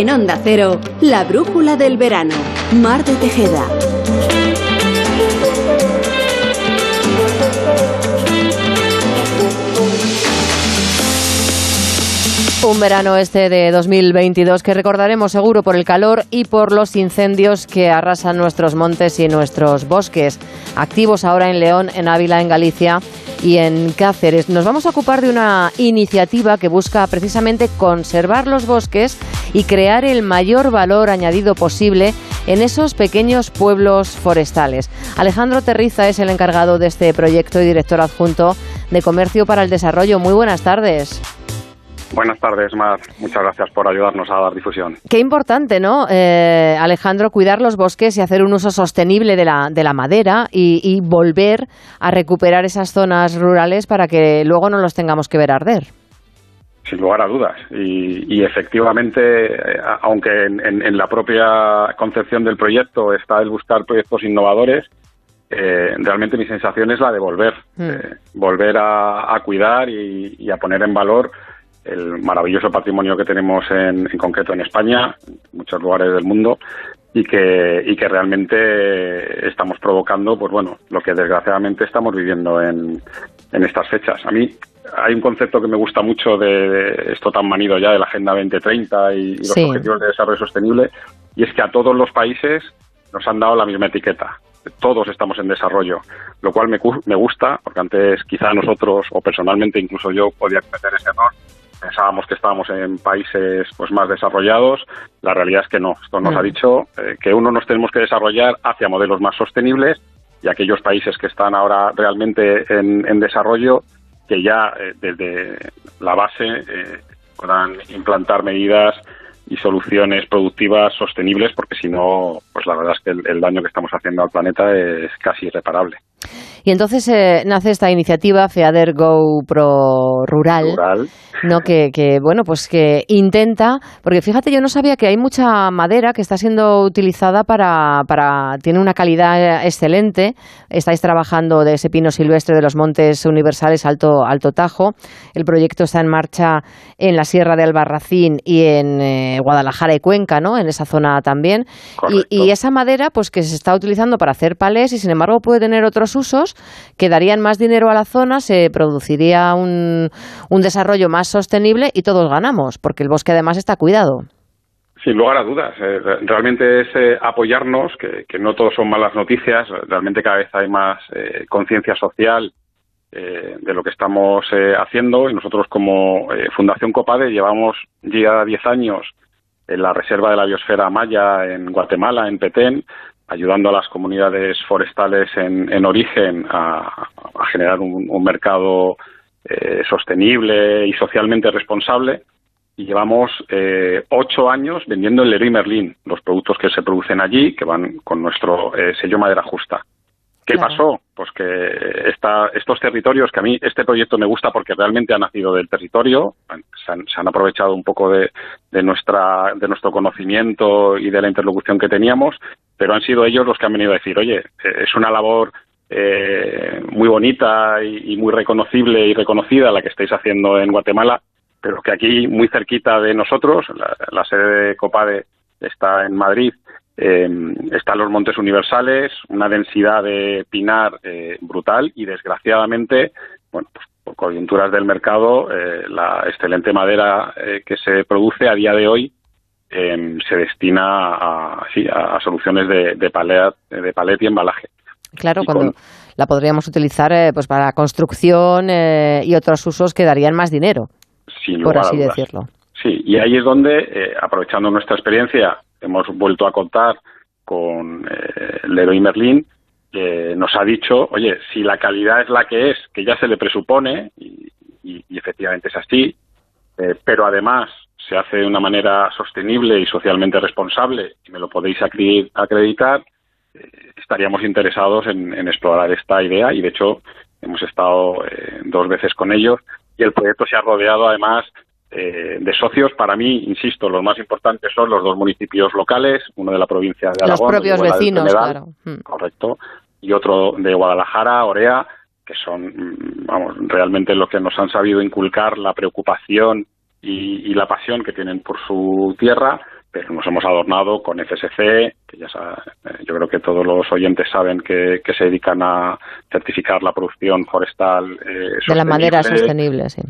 En Onda Cero, la brújula del verano. Mar de Tejeda. Un verano este de 2022 que recordaremos seguro por el calor y por los incendios que arrasan nuestros montes y nuestros bosques. Activos ahora en León, en Ávila, en Galicia y en Cáceres. Nos vamos a ocupar de una iniciativa que busca precisamente conservar los bosques y crear el mayor valor añadido posible en esos pequeños pueblos forestales. Alejandro Terriza es el encargado de este proyecto y director adjunto de Comercio para el Desarrollo. Muy buenas tardes. Buenas tardes, Mar. Muchas gracias por ayudarnos a dar difusión. Qué importante, ¿no, eh, Alejandro, cuidar los bosques y hacer un uso sostenible de la, de la madera y, y volver a recuperar esas zonas rurales para que luego no los tengamos que ver arder. Sin lugar a dudas. Y, y efectivamente, eh, aunque en, en- en la propia concepción del proyecto está el buscar proyectos innovadores, eh, realmente mi sensación es la de volver, eh, volver a, a cuidar y, y a poner en valor el maravilloso patrimonio que tenemos en, en concreto en España, en muchos lugares del mundo, y que, y que realmente estamos provocando, pues bueno, lo que desgraciadamente estamos viviendo en, en estas fechas. A mí hay un concepto que me gusta mucho de, de esto tan manido ya de la Agenda 2030 y, y los Sí. Objetivos de Desarrollo Sostenible, y es que a todos los países nos han dado la misma etiqueta. Todos estamos en desarrollo, lo cual me, me gusta, porque antes quizá nosotros, o personalmente incluso yo, podía cometer ese error, pensábamos que estábamos en países pues más desarrollados, la realidad es que no. Esto nos Mm. ha dicho eh, que uno nos tenemos que desarrollar hacia modelos más sostenibles y aquellos países que están ahora realmente en, en desarrollo, que ya eh, desde la base eh, puedan implantar medidas y soluciones productivas sostenibles, porque si no, pues la verdad es que el, el daño que estamos haciendo al planeta es casi irreparable. Y entonces eh, nace esta iniciativa FEADER Go Pro Rural, Rural. ¿no? Que, que, bueno, pues que intenta, porque fíjate, yo no sabía que hay mucha madera que está siendo utilizada para, para tiene una calidad excelente. Estáis trabajando de ese pino silvestre de los Montes Universales Alto, Alto Tajo. El proyecto está en marcha en la Sierra de Albarracín y en eh, Guadalajara y Cuenca, ¿no? En esa zona también. Y, y esa madera, pues que se está utilizando para hacer palés y sin embargo puede tener otros usos que darían más dinero a la zona, se produciría un, un desarrollo más sostenible y todos ganamos, porque el bosque además está cuidado. Sin lugar a dudas, eh, re- realmente es eh, apoyarnos, que, no todo son malas noticias, realmente cada vez hay más eh, conciencia social eh, de lo que estamos haciendo y nosotros como Fundación Copade llevamos ya 10 años en la Reserva de la Biosfera Maya en Guatemala, en Petén, ayudando a las comunidades forestales en, en origen a, generar un, mercado eh, sostenible y socialmente responsable y llevamos eh, ocho años vendiendo el Leroy Merlin, los productos que se producen allí, que van con nuestro eh, sello madera justa. ¿Qué Claro. pasó? Pues que esta, estos territorios, que a mí este proyecto me gusta porque realmente ha nacido del territorio, se han, se han aprovechado un poco de, de, nuestra, de nuestro conocimiento y de la interlocución que teníamos, pero han sido ellos los que han venido a decir, oye, eh, es una labor eh, muy bonita y, y muy reconocible y reconocida la que estáis haciendo en Guatemala, pero que aquí, muy cerquita de nosotros, la, la sede de Copade está en Madrid, eh, están los Montes Universales, una densidad de pinar eh, brutal y desgraciadamente, bueno, pues por coyunturas del mercado, eh, la excelente madera eh, que se produce a día de hoy eh, se destina a, sí, a soluciones de, de, palet, de palet y embalaje. Claro, Y cuando con- la podríamos utilizar eh, pues para construcción y otros usos que darían más dinero, sin por lugar a así dudas. decirlo. Sí, y ahí es donde, aprovechando nuestra experiencia, hemos vuelto a contar con eh, Leroy Merlin, que nos ha dicho, oye, si la calidad es la que es, que ya se le presupone, y, efectivamente es así, eh, pero además se hace de una manera sostenible y socialmente responsable, y me lo podéis acreditar, eh, estaríamos interesados en, en explorar esta idea y de hecho hemos estado eh, dos veces con ellos y el proyecto se ha rodeado además eh, de socios. Para mí, insisto, los más importantes son los dos municipios locales, uno de la provincia de Los Aragón, propios Orihuela del vecinos, claro. Mm. correcto, y otro de Guadalajara, Orea, que son, mm, vamos, realmente lo que nos han sabido inculcar la preocupación y, y la pasión que tienen por su tierra, pero nos hemos adornado con FSC, que ya sa- eh, yo creo que todos los oyentes saben que, que se dedican a certificar la producción forestal eh, De la sostenible. sostenible, sí.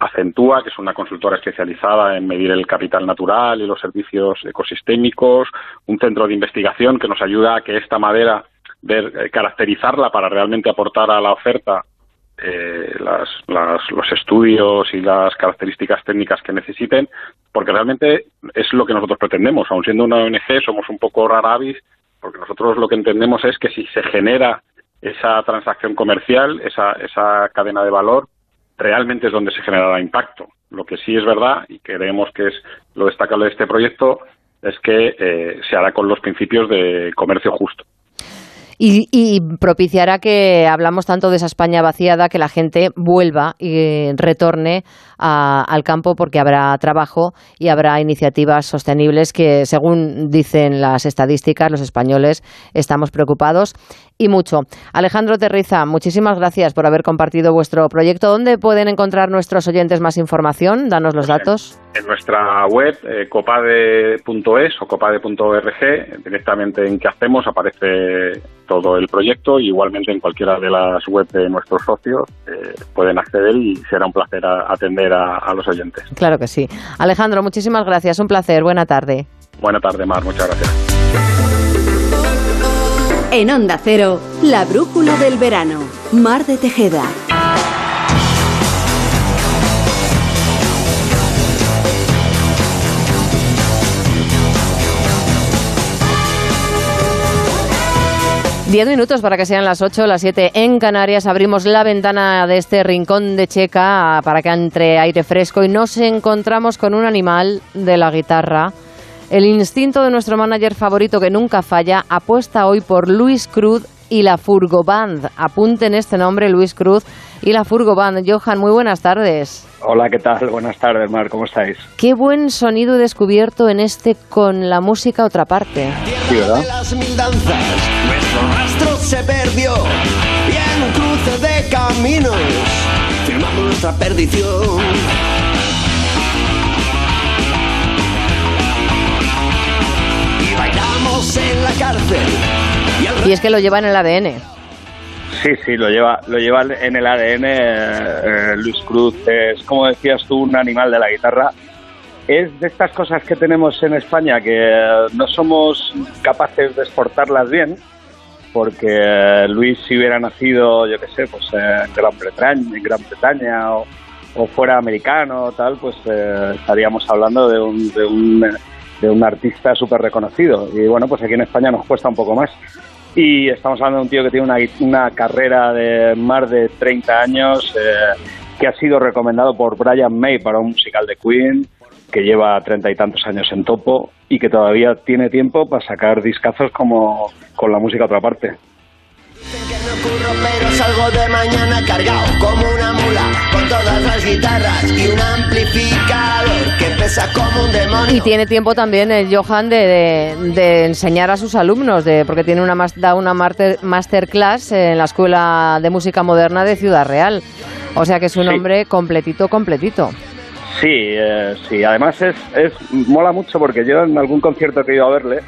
Acentúa, que es una consultora especializada en medir el capital natural y los servicios ecosistémicos, un centro de investigación que nos ayuda a que esta madera, ver, eh, caracterizarla para realmente aportar a la oferta eh, las- los estudios y las características técnicas que necesiten, porque realmente es lo que nosotros pretendemos. Aun siendo una ONG, somos un poco rara avis, porque nosotros lo que entendemos es que si se genera esa transacción comercial, esa, esa cadena de valor, realmente es donde se generará impacto. Lo que sí es verdad, y creemos que es lo destacable de este proyecto, es que eh, se hará con los principios de comercio justo. Y, y propiciará que hablamos tanto de esa España vaciada que la gente vuelva y retorne a- al campo porque habrá trabajo y habrá iniciativas sostenibles que, según dicen las estadísticas, los españoles estamos preocupados y mucho. Alejandro Terriza, muchísimas gracias por haber compartido vuestro proyecto. ¿Dónde pueden encontrar nuestros oyentes más información? Danos los datos. En nuestra web, eh, copade.es o copade.org, directamente en qué hacemos aparece todo el proyecto y igualmente en cualquiera de las webs de nuestros socios eh, pueden acceder y será un placer a- atender a, a los oyentes. Claro que sí. Alejandro, muchísimas gracias. Un placer. Buena tarde. Buena tarde, Mar. Muchas gracias. En Onda Cero, la brújula del verano. Mar de Tejeda. Diez minutos para que sean las ocho, las siete en Canarias. Abrimos la ventana de este rincón de Checa para que entre aire fresco y nos encontramos con un animal de la guitarra. El instinto de nuestro manager favorito que nunca falla apuesta hoy por Luis Cruz y la Furgo Band. Apunten este nombre, Luis Cruz y la Furgo Band. Johan, muy buenas tardes. Hola, ¿qué tal? Buenas tardes, Mar, ¿cómo estáis? Qué buen sonido he descubierto en este con la música otra parte. Sí, ¿verdad? Se perdió. Y en un cruce de caminos, firmamos nuestra perdición. Y bailamos en la cárcel. Y el Y es que lo lleva en el ADN. Sí, sí, lo lleva, lo lleva en el ADN. eh, Luis Cruz es, como decías tú, un animal de la guitarra. Es de estas cosas que tenemos en España que eh, no somos capaces de exportarlas bien, porque eh, Luis si hubiera nacido, yo qué sé, pues eh, en Gran Bretaña, en Gran Bretaña o, fuera americano o tal, pues eh, estaríamos hablando de un, de un, de un artista súper reconocido. Y bueno, pues aquí en España nos cuesta un poco más. Y estamos hablando de un tío que tiene una, una carrera de más de 30 años, eh, que ha sido recomendado por Brian May para un musical de Queen, que lleva treinta y tantos años en topo y que todavía tiene tiempo para sacar discazos como con la música a otra parte. pero salgo de mañana cargado como una mula, con todas las guitarras y un amplificador que pesa como un demonio. Y tiene tiempo también el Johan de, de- de enseñar a sus alumnos, de, porque tiene una, da una master- masterclass en la Escuela de Música Moderna de Ciudad Real. O sea que es un Sí. hombre completito, completito. Sí, eh, sí. Además es, es mola mucho porque yo en algún concierto que he ido a verle,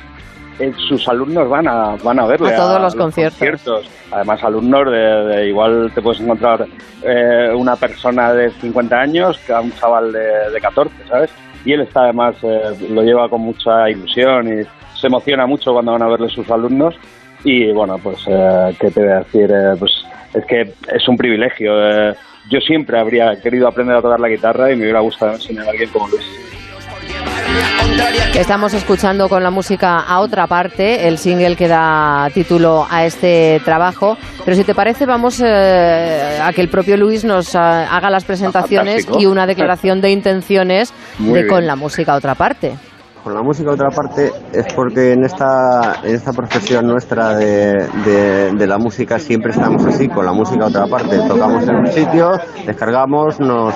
eh, sus alumnos van a van a verle A todos los conciertos. conciertos. Además alumnos de, de igual te puedes encontrar eh, una persona de 50 años que a un chaval de, de 14, ¿sabes? Y él está además eh, lo lleva con mucha ilusión y se emociona mucho cuando van a verle sus alumnos y bueno, pues eh, qué te voy a decir, Eh, pues es que es un privilegio. Eh, yo siempre habría querido aprender a tocar la guitarra y me hubiera gustado enseñar a alguien como Luis. Estamos escuchando con la música a otra parte, el single que da título a este trabajo. Pero si te parece, vamos eh, a que el propio Luis nos ah, haga las presentaciones Fantástico. y una declaración de intenciones Muy de bien. con la música a otra parte. Con la música, otra parte, es porque en esta, en esta profesión nuestra de, de- la música siempre estamos así, con la música, otra parte. Tocamos en un sitio, descargamos, nos,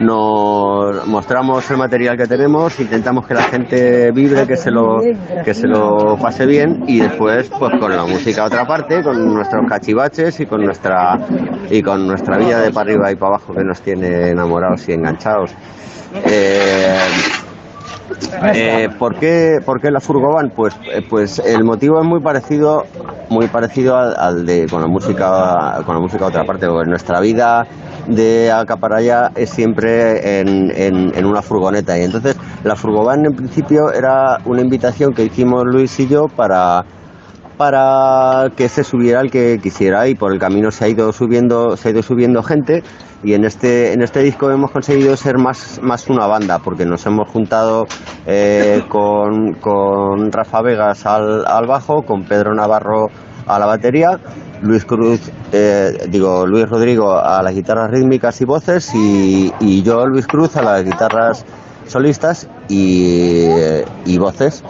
nos mostramos el material que tenemos, intentamos que la gente vibre, que se lo, que se lo pase bien y después, pues con la música, otra parte, con nuestros cachivaches y con nuestra, y con nuestra vida de para arriba y para abajo que nos tiene enamorados y enganchados. Eh, eh, ¿por, qué, ¿Por qué la Furgovan? Pues, eh, pues el motivo es muy parecido, muy parecido al, al de con la música, con la música a otra parte. porque nuestra vida de acá para allá es siempre en, en- en una furgoneta y entonces la Furgovan en principio era una invitación que hicimos Luis y yo para para que se subiera el que quisiera. Y por el camino se ha ido subiendo se ha ido subiendo gente. Y en este en este disco hemos conseguido ser más más una banda porque nos hemos juntado eh, con, con Rafa Vegas al, al bajo con Pedro Navarro a la batería Luis Cruz eh, digo Luis Rodrigo a las guitarras rítmicas y voces y, y yo Luis Cruz a las guitarras solistas y, y voces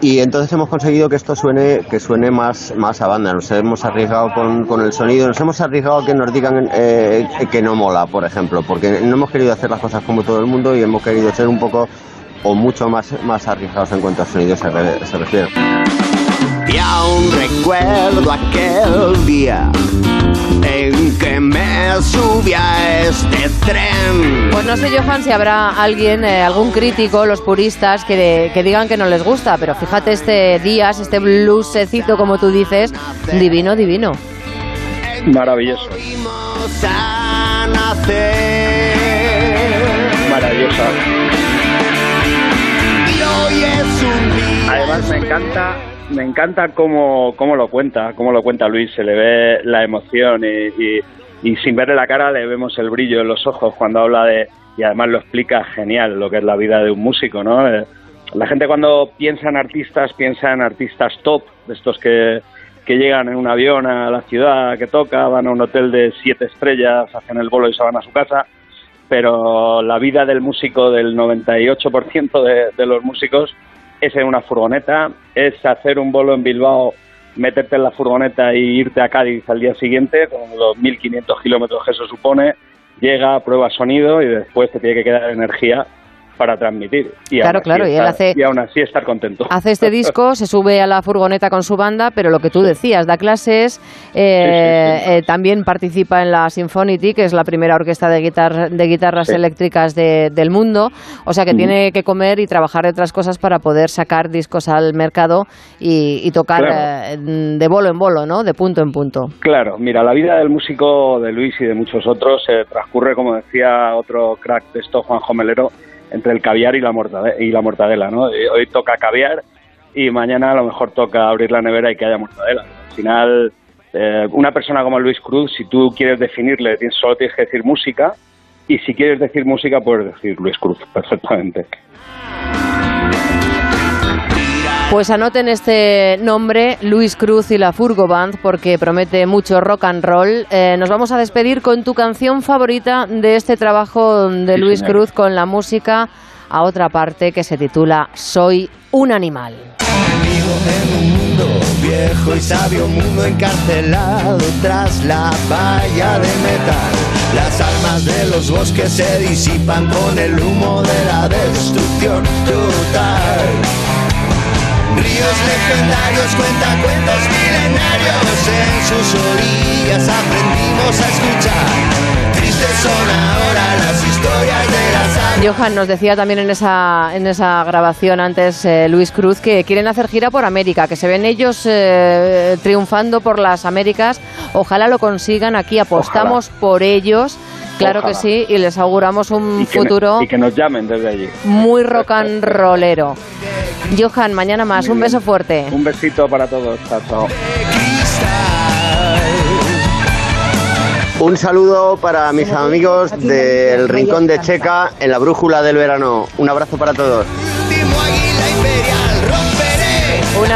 y entonces hemos conseguido que esto suene que suene más, más a banda. Nos hemos arriesgado con, con el sonido, nos hemos arriesgado a que nos digan eh, que no mola, por ejemplo, porque no hemos querido hacer las cosas como todo el mundo y hemos querido ser un poco o mucho más, más arriesgados en cuanto a sonido se, re- se refiere. Y aún recuerdo aquel día en que me subí a este tren. Pues no sé, Johan, si habrá alguien, eh, algún crítico, los puristas, que, que digan que no les gusta, pero fíjate este Díaz, este bluesecito, como tú dices, divino, divino. Maravilloso. a nacer. Maravillosa. Y hoy es un día. Además me encanta, me encanta cómo, cómo lo cuenta, cómo lo cuenta Luis, se le ve la emoción y, y- sin verle la cara le vemos el brillo en los ojos cuando habla de, y además lo explica genial lo que es la vida de un músico, ¿no? Eh, La gente cuando piensa en artistas, piensa en artistas top, estos que, que llegan en un avión a la ciudad que toca, van a un hotel de siete estrellas, hacen el vuelo y se van a su casa, pero la vida del músico, del 98% de, de los músicos, es en una furgoneta, es hacer un vuelo en Bilbao, meterte en la furgoneta y irte a Cádiz al día siguiente, con los 1.500 kilómetros que eso supone, llega, prueba sonido y después te tiene que quedar energía para transmitir. Y Claro, claro, y él estar- hace- y aún así estar contento. Hace este disco, se sube a la furgoneta con su banda, pero lo que tú decías, da clases, eh, eh, también participa en la Symphonity, que es la primera orquesta de, guitar- de guitarras eléctricas de- del mundo, o sea que Ujú. tiene que comer y trabajar de otras cosas para poder sacar discos al mercado y, y tocar Claro. eh, de bolo en bolo, ¿no? De punto en punto. Claro, mira, la vida del músico de Luis y de muchos otros se transcurre, como decía otro crack de esto, Juanjo Melero, entre el caviar y la, mortade- y la mortadela, ¿no? Y Hoy toca caviar y mañana a lo mejor toca abrir la nevera y que haya mortadela. Al final, eh, una persona como Luis Cruz, si tú quieres definirle, solo tienes que decir música y si quieres decir música, puedes decir Luis Cruz, perfectamente. Pues anoten este nombre, Luis Cruz y la Furgo Band, porque promete mucho rock and roll. Eh, nos vamos a despedir con tu canción favorita de este trabajo de Sí, Luis señora. Cruz con la música a otra parte que se titula Soy un animal. Viejo y sabio mundo encarcelado tras la valla de metal. Las almas de los bosques se disipan con el humo de la destrucción total. Ríos legendarios cuentan cuentos milenarios. En sus orillas aprendimos a escuchar. Tristes son ahora las historias de las. Johan nos decía también en esa, en esa grabación antes eh, Luis Cruz que quieren hacer gira por América, que se ven ellos eh, triunfando por las Américas. Ojalá lo consigan, aquí apostamos por ellos, claro que sí, y les auguramos un Y futuro y que nos llamen desde allí. muy rock and rollero. Johan, mañana más, Muy un bien. beso fuerte. Un besito para todos. Chao, chao. Un saludo para mis amigos del Rincón de Checa en la Brújula del Verano. Un abrazo para todos.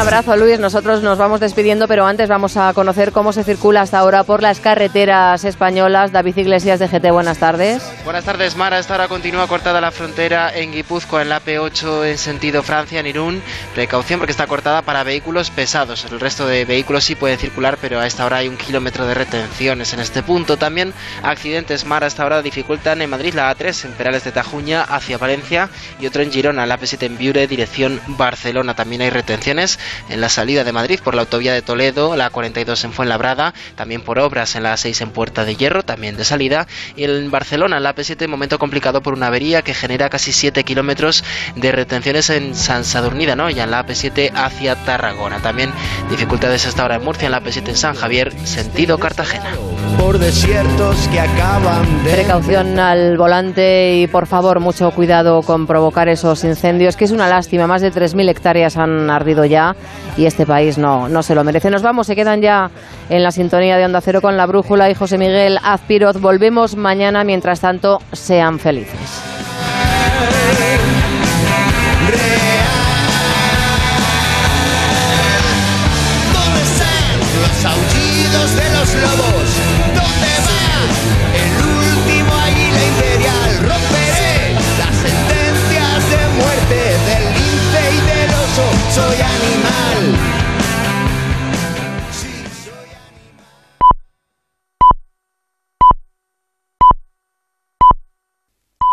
Abrazo, Luis. Nosotros nos vamos despidiendo, pero antes vamos a conocer cómo se circula hasta ahora por las carreteras españolas. David Iglesias de GT, buenas tardes. Buenas tardes, Mara. Esta hora continúa cortada la frontera en Guipúzcoa, en la P8 en sentido Francia, en Irún. Precaución porque está cortada para vehículos pesados. El resto de vehículos sí pueden circular, pero a esta hora hay un kilómetro de retenciones en este punto. También accidentes, Mara. A esta hora dificultan en Madrid la A3, en Perales de Tajuña, hacia Valencia, y otro en Girona, la P7 en Viure, dirección Barcelona. También hay retenciones en la salida de Madrid por la autovía de Toledo, la 42 en Fuenlabrada, también por obras en la 6 en Puerta de Hierro, también de salida, y en Barcelona, la P7, momento complicado por una avería que genera casi 7 kilómetros de retenciones en San Sadurnida, ¿no? Ya en la P7 hacia Tarragona. También dificultades hasta ahora en Murcia, en la P7 en San Javier, sentido Cartagena. Por desiertos que acaban de. Precaución al volante y por favor mucho cuidado con provocar esos incendios, que es una lástima. Más de 3.000 hectáreas han ardido ya y este país no, no se lo merece. Nos vamos, se quedan ya en la sintonía de Onda Cero con la Brújula y José Miguel Azpiroz. Volvemos mañana, mientras tanto, sean felices.